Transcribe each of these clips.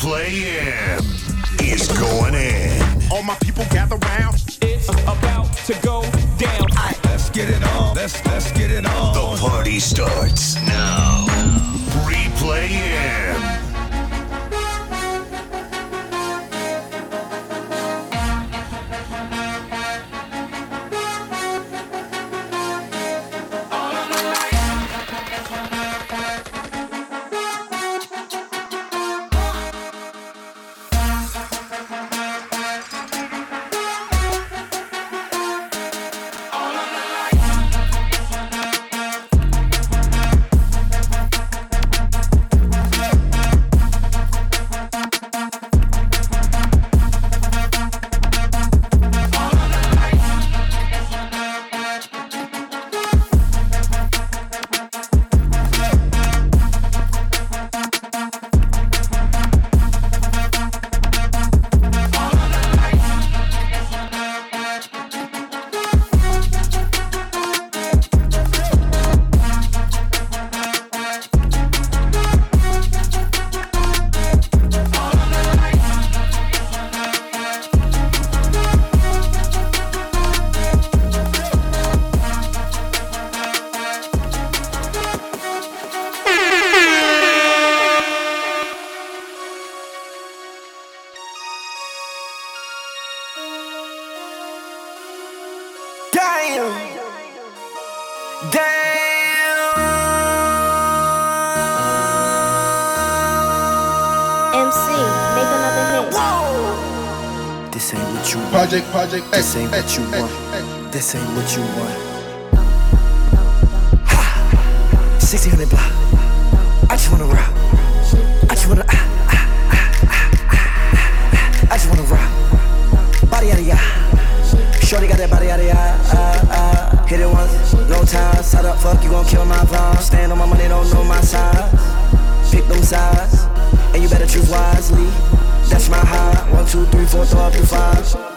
Replay M is going in. All my people gather round. It's about to go down. Let's get it on. Let's let's get it on. The party starts now. Replay M. This ain't what you want. Project, project, This ain't what you want. This ain't what you want. Ha! 1600 block. I just wanna rock. I just wanna. Ah, ah, ah. I just wanna rock. Body out of ya. Shorty got that body out of ya. Hit it once, no time. Side up, fuck, you gon' kill my vibe. Stand on my money, don't know my size. Pick them sides, and you better choose wisely. That's my high. One, two, three, four, up to five.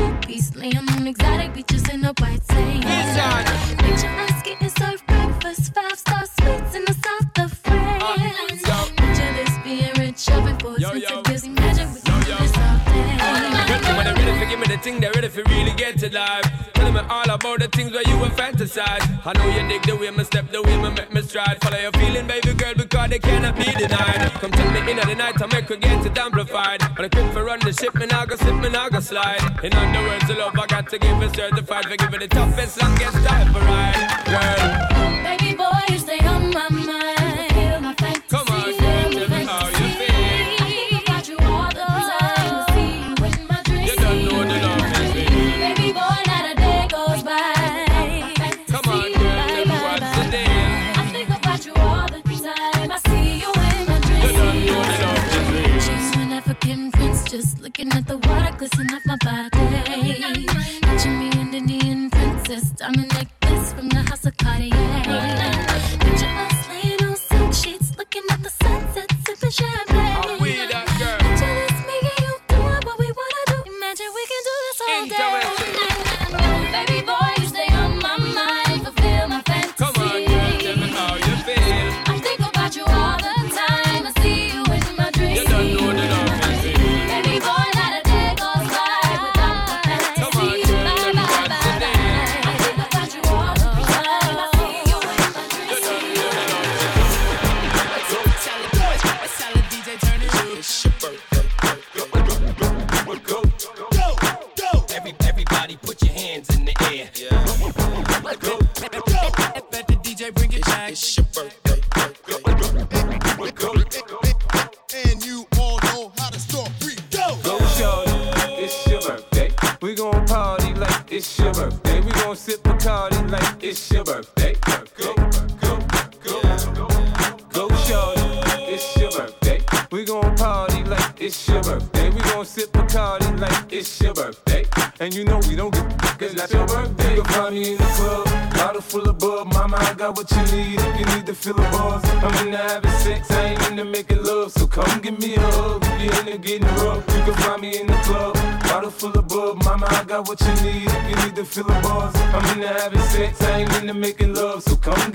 A two-piece, laying on exotic beaches in a white. Listen. Picture us getting served think they're ready for really get it live. Tell me all about the things where you were fantasize. I know you dig the way me step, the way me make me stride. Follow your feeling, baby girl, because they cannot be denied. Come tell me in the night, I make her get it amplified. When I quick for run the ship, me now go slip, me now go slide. In other words, the love I got to give is certified for giving the toughest, longest time for ride. Girl,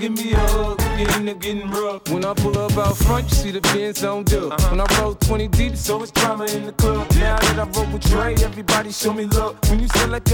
give me a hug if you're getting rough. When I pull up out front, you see the Benz on dub. Uh-huh. When I roll 20 deep, so it's drama in the club. Now that I roll with Dre, everybody show me love. When you sell like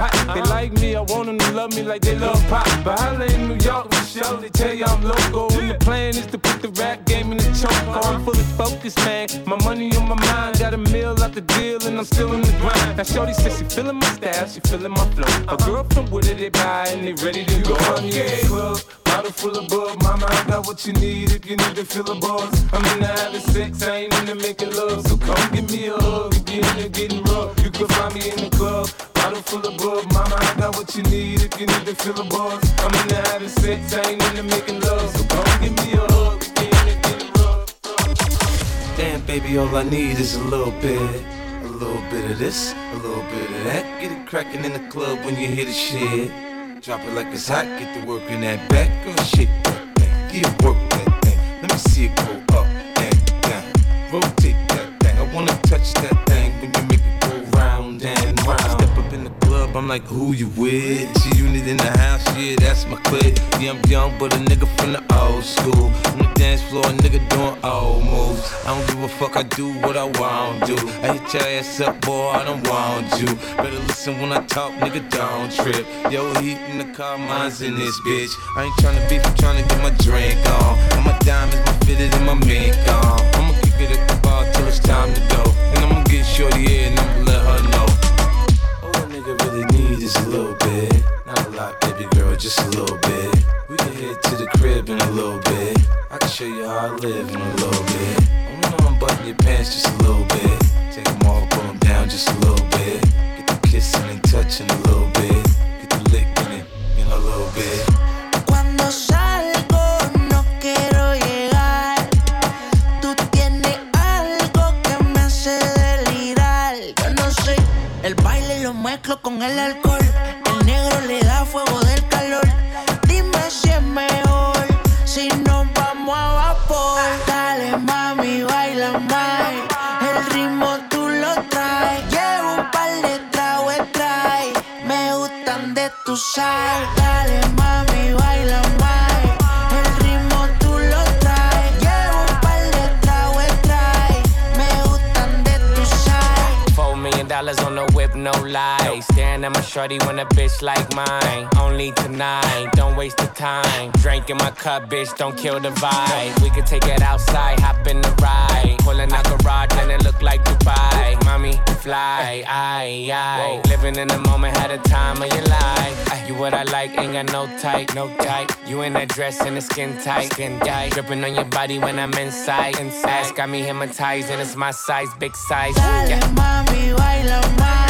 hot. They like me, I want them to love me like they love pop. But holla in New York, with show, they tell you I'm local. And the plan is to put the rap game in the choke. Oh, I'm fully focused, man. My money on my mind, got a meal out the deal, and I'm still in the grind. Now, Shorty says she feeling my style, she feeling my flow. A girl from Wooded, they buy, and they ready to go. I'm club, bottle full of bug. Mama, I got what you need if you need to feel a buzz. I'm into having sex, I ain't into making love. So come give me a hug if you're into getting rough. You can find me in the club, bottle full of bug. Mama, I got what you need if you need to feel a buzz. I'm into having sex, I ain't into making love. So come give me a hug if you're into getting rough. Damn, baby, all I need is a little bit. A little bit of this, a little bit of that. Get it crackin' in the club when you hear the shit. Drop it like it's hot, get to work in that back. Girl, shit that thing. Yeah, work that thing. Let me see it go up and down. Rotate that thing. I wanna touch that thing club, I'm like, who you with? G unit in the house, yeah, that's my clique. Yeah, I'm young, but a nigga from the old school. On the dance floor, a nigga doing old moves. I don't give a fuck, I do what I want to. Do. I hit your ass up, boy, I don't want you. Better listen when I talk, nigga, don't trip. Yo, heat in the car, mine's in this bitch. I ain't tryna beef, I'm tryna get my drink on. And my diamonds, my fitted, and my mink on. I'ma kick it at the bar till it's time to go. And I'ma get shorty and I'ma let her know. All a little bit. Not a lot, baby girl, just a little bit. We can head to the crib in a little bit. I can show you how I live in a little bit. I wanna unbutton your pants just a little bit. Take them off, pull them down just a little bit. Get the kissing and touching a little bit. Get the licking it in a little bit. Cuando salgo no quiero llegar. Tú tienes algo que me hace delirar. Yo no sé, el baile lo mezclo con el alcohol. Shorty when a bitch like mine. Only tonight, don't waste the time. Drink in my cup, bitch, don't kill the vibe. We could take it outside, hop in the ride. Pulling out garage and it look like Dubai. Mommy, fly, aye, aye. Living in the moment, had a time of your life. Ah, you what I like, ain't got no type, no type. You in that dress and the skin tight, skin tight. Dripping on your body when I'm inside. Inside, got me hypnotized and it's my size, big size. Dale, Yeah. mami, baila más.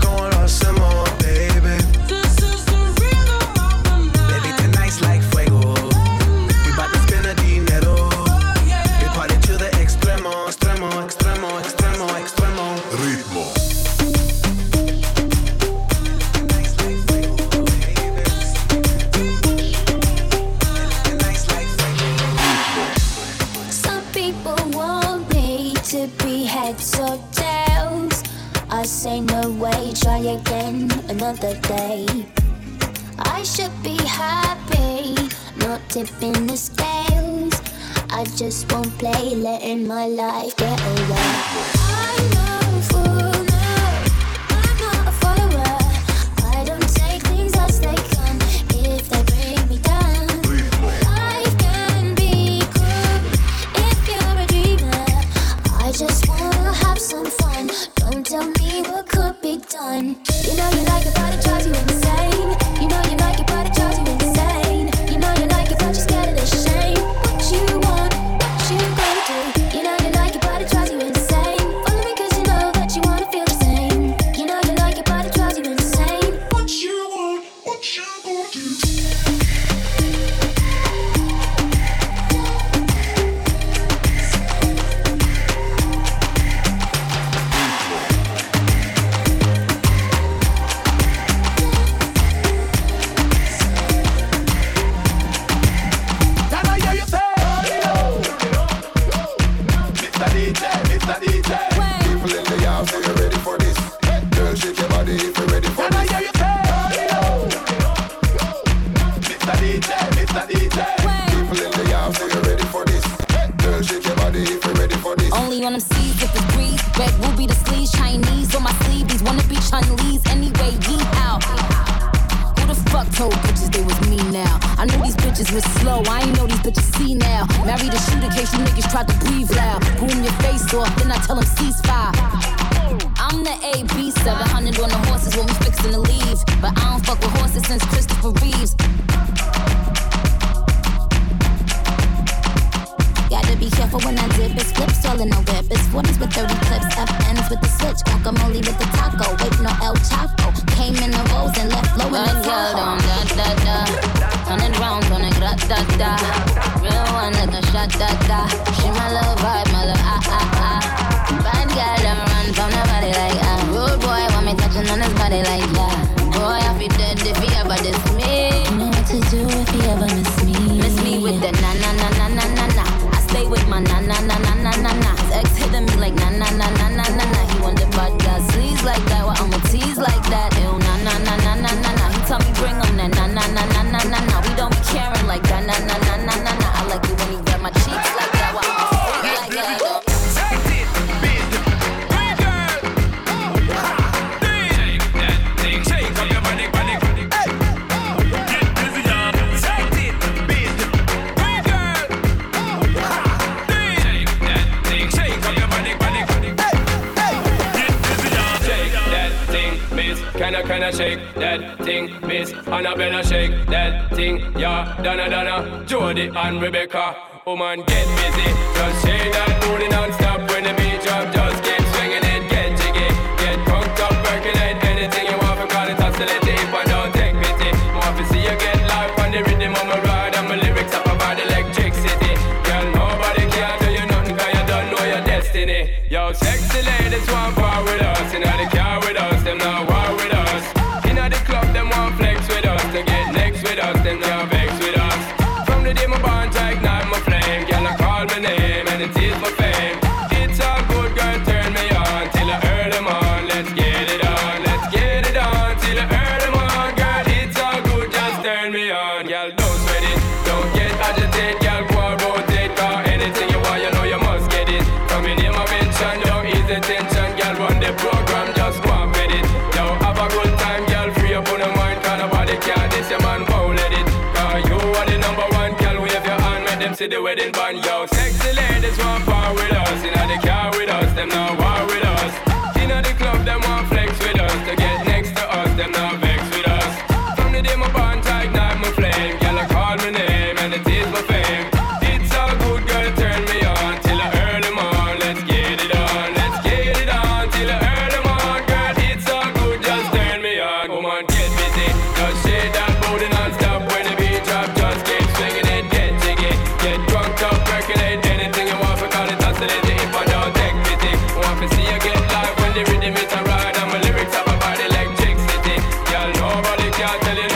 another day. I should be happy, not tipping the scales. I just won't play, letting my life get away. thieves. But I don't fuck with horses since Christopher Reeves. Gotta be careful when I dip. It's flips all in a whip. It's 40s with 30 clips. FNs with the switch. Guacamole with the taco. Wait, no El Chapo. Came in the rolls and left low in the Tahoe. Da, da, da. Turn it round, on it, grat, da, da. Real one, like a shot, da, da. She my love vibe, my love ah, ah, ah. Bad girl, don't run from nobody like ah. Rude boy, want me touching on his body like yeah be dead if he ever diss me. that thing, Miss. Annabella shake that thing, yeah, Donna Donna, Jody and Rebecca. Woman, oh get busy, just shake that booty non-stop when the beat drop, just get yo. Sexy ladies want can't tell you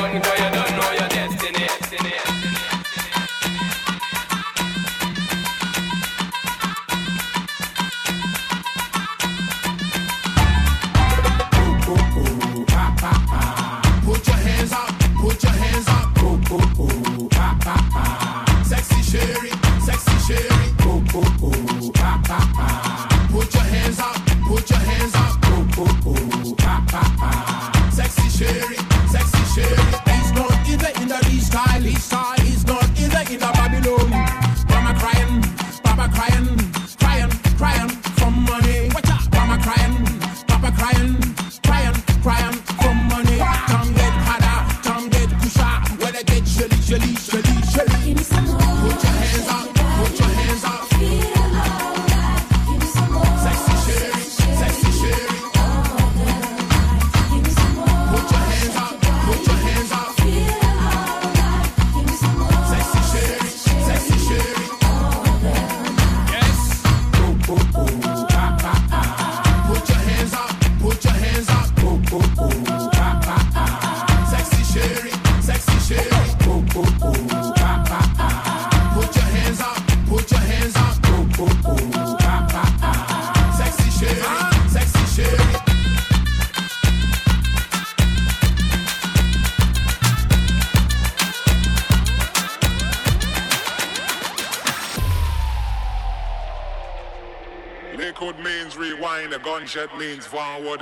means rewind, a gunshot means forward.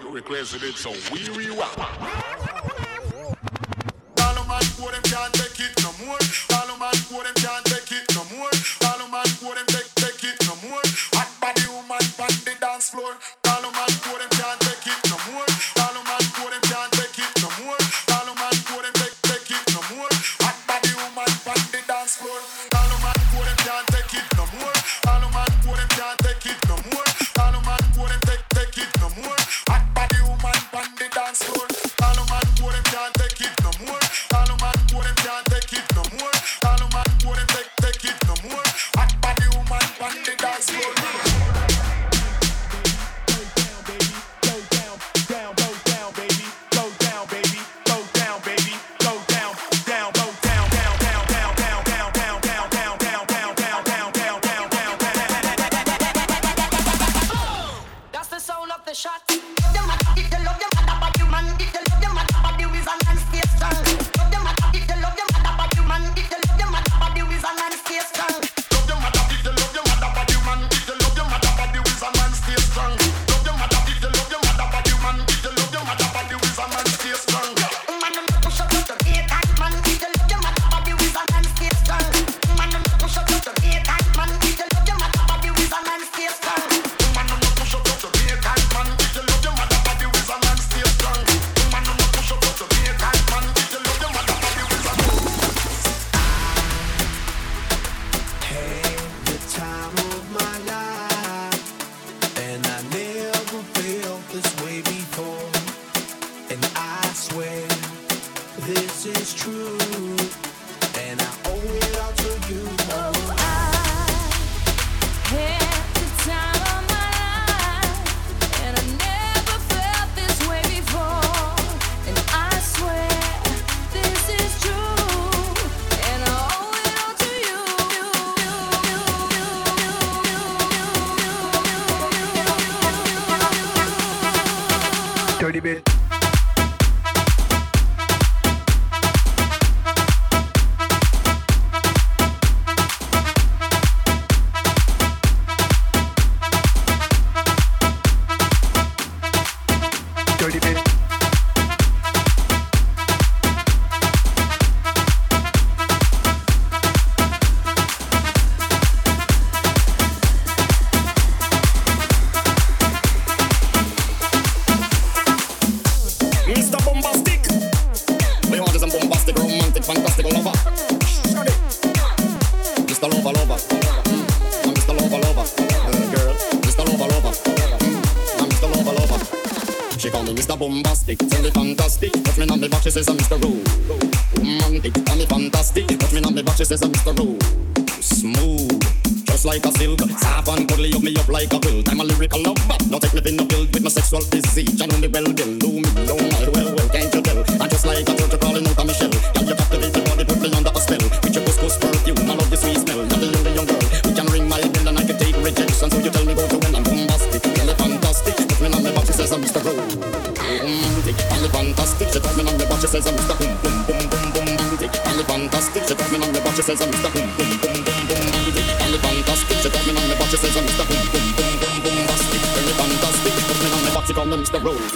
You requested it, so we rewind. fantastic, tell me fantastic. Touch me on me back, she says I'm Mr. Rowe. Romantic, tell me fantastic. Touch me on me back, she says I'm Mr. Rowe. Smooth, just like a silk. Soft and cuddly, hug me up like a quilt. I'm a lyrical lover. Don't take me in a build with my sexual disease. I know me well built. says I'm Mr. Boom Boom Boom Boom Boom I'm the fantastic She tells me on the boss She says I'm Mr. Boom Boom Boom Boom Boom Bastic Very fantastic me on my box. She calls me Mr. Rose.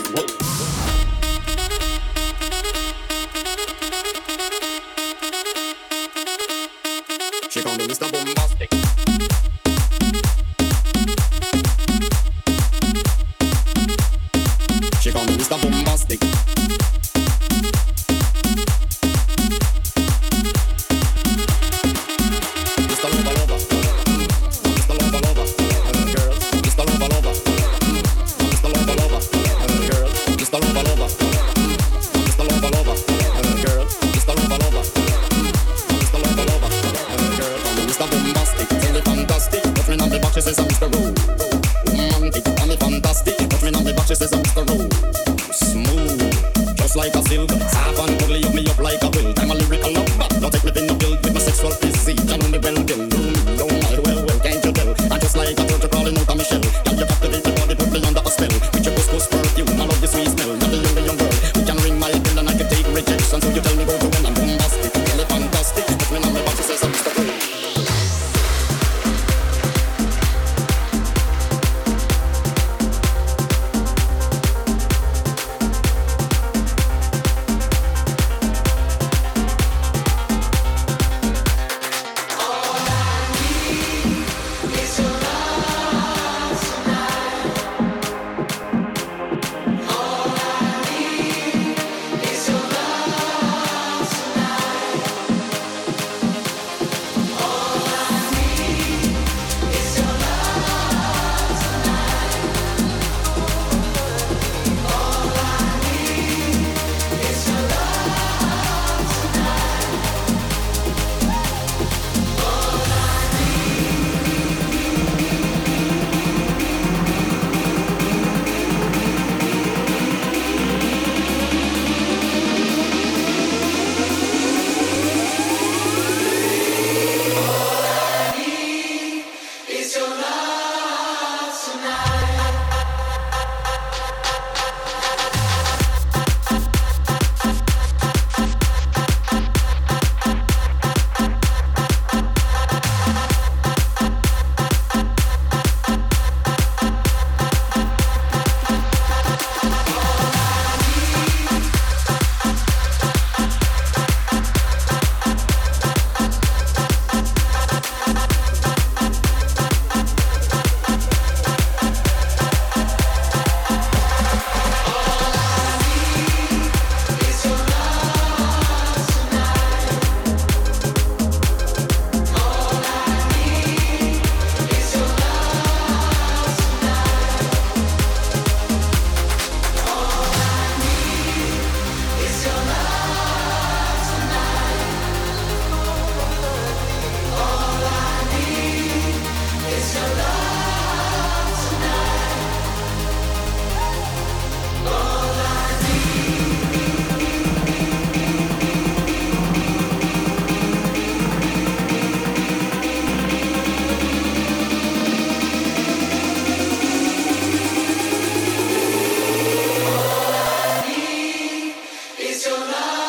Your love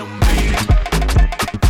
a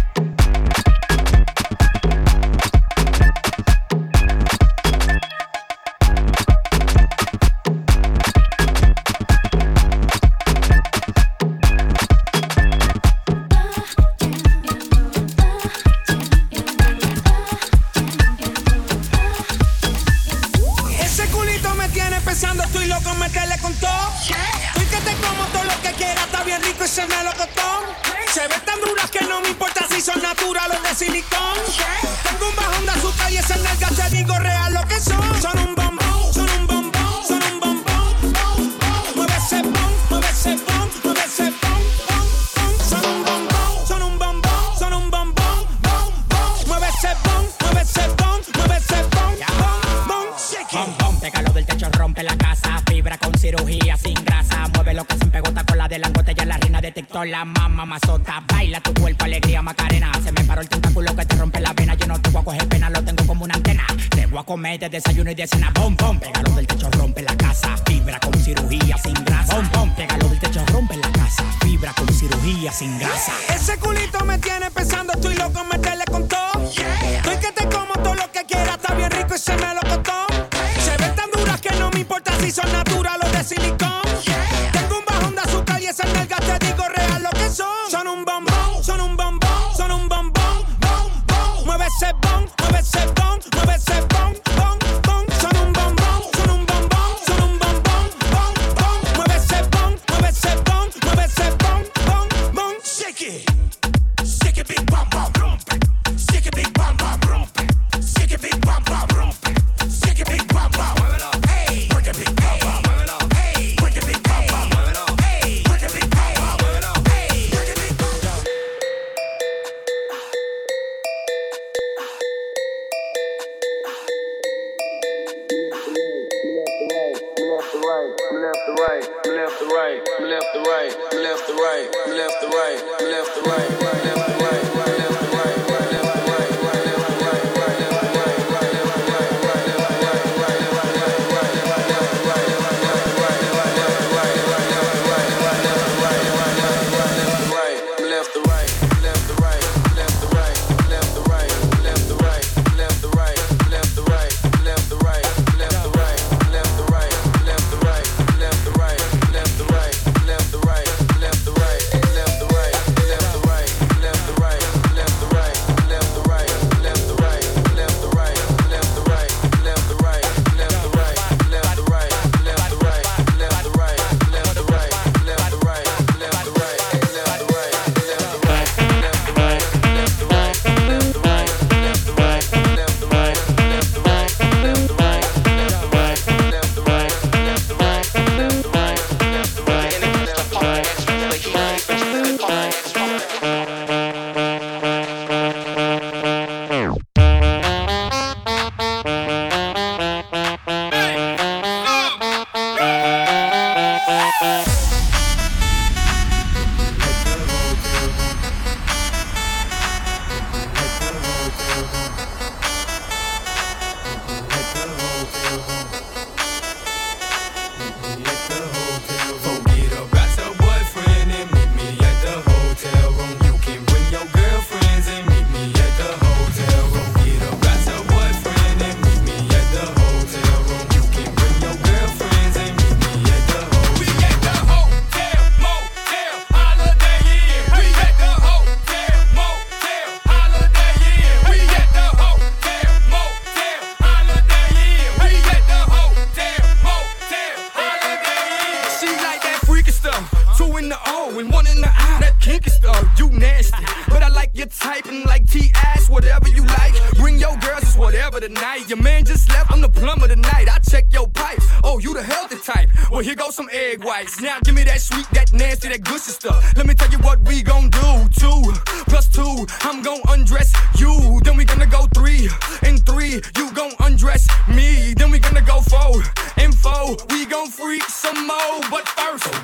press me, then we gonna go forward. Info, we gon' freak some more. But first,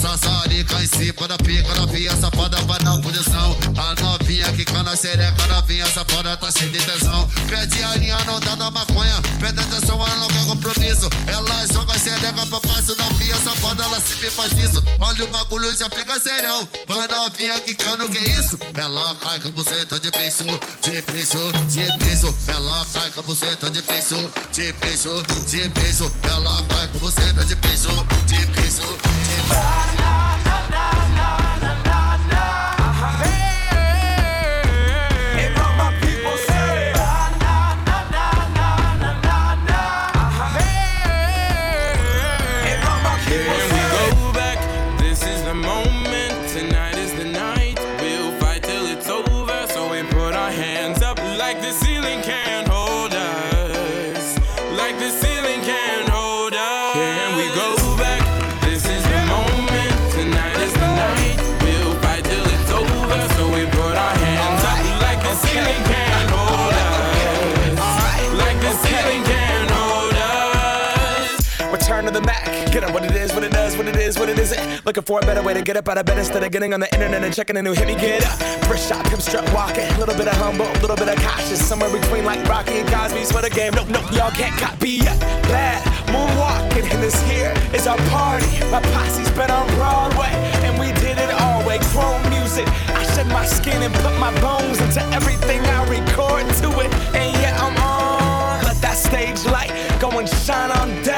Sasa de caisi para pia, cada via safada vai na posição. A novinha que cana sereca, novinha safada tá cheia de tesão. Pede a linha, não dá da maconha. Pede atenção, ela não quer compromisso. Ela joga sereca pra fácil, novinha safada, ela sempre faz isso. Olha o bagulho, já fica serão. Vai novinha que cana, o que isso? Ela cai com buceta de peixe, de peixe, de peixe. Ela cai com buceta de peixe, de peixe, de peixe. Ela cai com de peixe, de peixe, de peixe. Can Return the Mac. Get up what it is, what it does, what it is, what it isn't. Looking for a better way to get up out of bed instead of getting on the internet and checking a new hit me get up. First shot, come strut walking. Little bit of humble, little bit of cautious. Somewhere between like Rocky and Cosby's for the game. Nope, nope, y'all can't copy yet. Bad moonwalking, and this here is our party. My posse's been on Broadway, and we did it all way. Chrome music. I shed my skin and put my bones into everything I record to it. And yeah, I'm on. Let that stage light go and shine on down.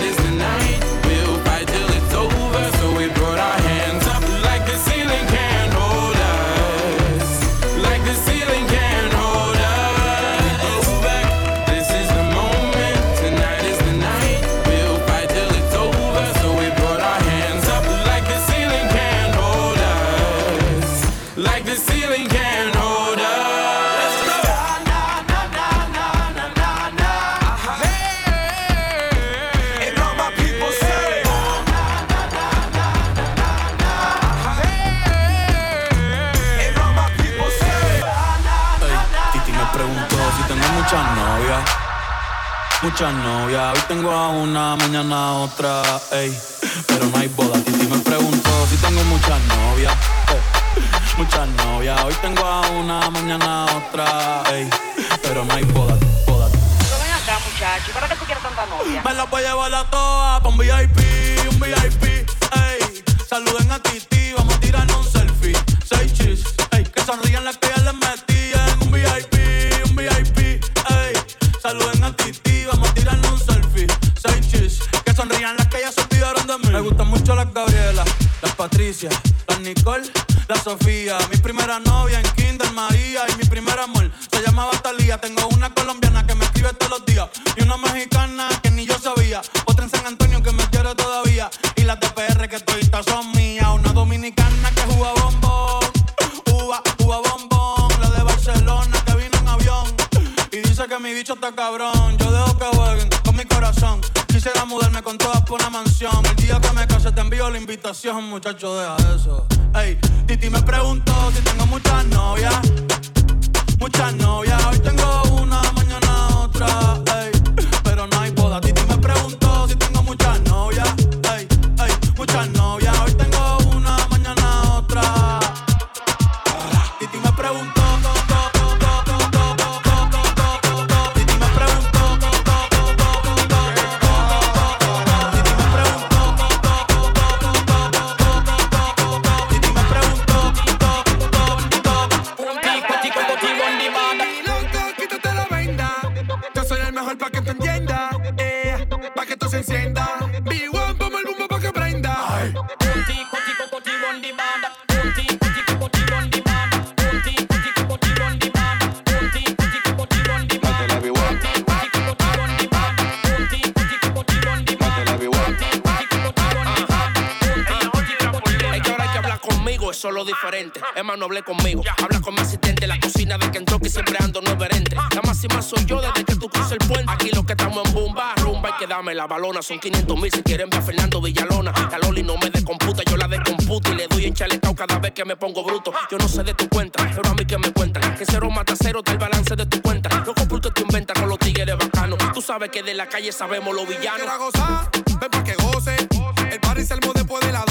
Muchas novias. Hoy tengo a una, mañana a otra. Ey, pero no hay boda. Titi me preguntó si tengo muchas novias. eh, Muchas novias. Hoy tengo a una, mañana a otra. Ey, pero no hay boda. boda. Pero ven acá, muchacho, ¿para qué tú quieres tanta novia? Me la voy a llevar a todas pa' un VIP, un VIP, ey. Saluden a Titi, las Gabriela, las Patricia, las Nicole, la Sofía. Mi primera novia en Kinder María y mi primer amor se llamaba Talía. Tengo una colombiana que me escribe todos los días y una mexicana que ni yo sabía. Otra en San Antonio que me quiere todavía y las de PR que toditas son mías. Una dominicana que juega bombón, uva, uva bombón. La de Barcelona que vino en avión y dice que mi bicho está cabrón. Yo dejo que jueguen con mi corazón. Quisiera mudarme con todas por una mansión. Invitación, muchacho, deja eso. Ey, Titi me preguntó si tengo muchas novias. Muchas novias, hoy tengo una, mañana otra. Ey, pero no hay boda. Titi me preguntó no hablé conmigo. Habla con mi asistente. La cocina de Kentucky siempre ando no verente. La máxima soy yo desde que tú cruces el puente. Aquí lo que estamos en bomba, rumba y que dame la balona. Son 500 mil si quieren ver a Fernando Villalona. La Loli no me descomputa, yo la descomputo y le doy en chalecao cada vez que me pongo bruto. Yo no sé de tu cuenta, pero a mí que me cuentan. Que cero mata cero, está el balance de tu cuenta. No compro que tú inventas con los tigres bacanos. Tú sabes que de la calle sabemos los villanos. Ven pa' que goce. El party se armó después de la